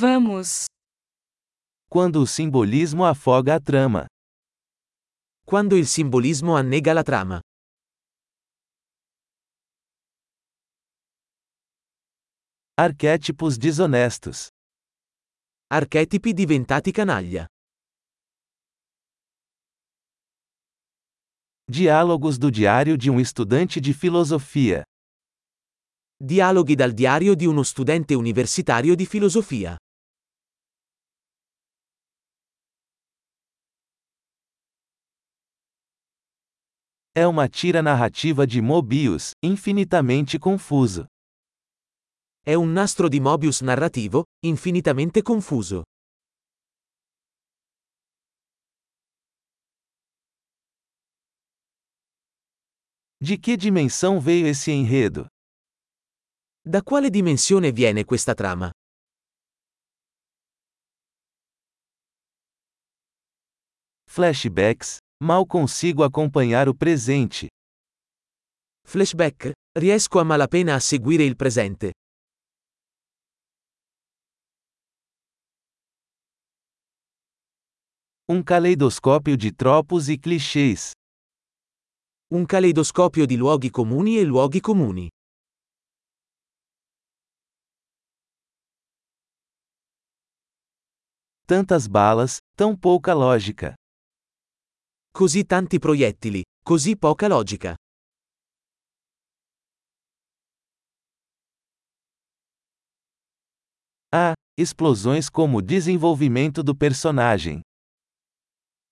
Vamos. Quando o simbolismo afoga a trama. Quando il simbolismo annega la trama. Arquétipos desonestos. Archetipi diventati canaglia. Diálogos do diário de um estudante de filosofia. Dialoghi dal diario di uno studente universitario di filosofia. É uma tira narrativa de Mobius, infinitamente confuso. È un nastro di Mobius narrativo, infinitamente confuso. De que dimensão veio esse enredo? Da quale dimensione viene questa trama? Flashbacks, mal consigo acompanhar o presente. Flashback, riesco a malapena a seguire il presente. Um caleidoscópio de tropos e clichês. Un caleidoscopio di luoghi comuni e luoghi comuni. Tantas balas, tão pouca lógica. Così tanti proiettili, così poca logica. Ah, explosões como desenvolvimento do personagem.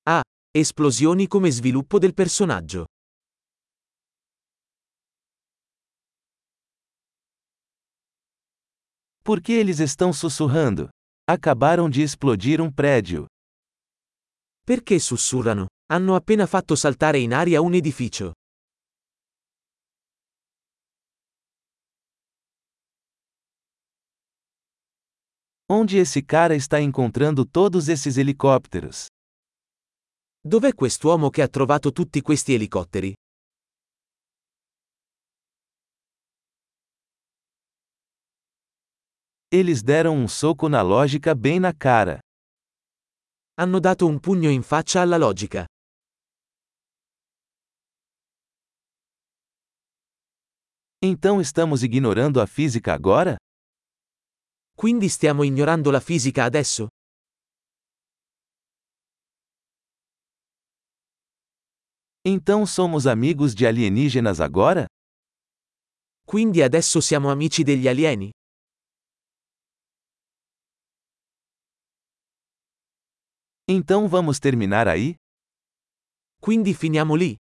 Ah, esplosioni come sviluppo del personaggio. Por que eles estão sussurrando? Acabaram de explodir um prédio. Perché sussurrano? Hanno appena fatto saltare in aria un edificio. Onde esse cara está encontrando todos esses helicópteros? Dov'è quest'uomo che ha trovato tutti questi elicotteri? Eles deram um soco na lógica bem na cara. Hanno dato un pugno in faccia alla logica. Então estamos ignorando a física agora? Quindi stiamo ignorando la fisica adesso? Então somos amigos de alienígenas agora? Quindi adesso siamo amici degli alieni? Então vamos terminar aí? Quindi finiamo lì?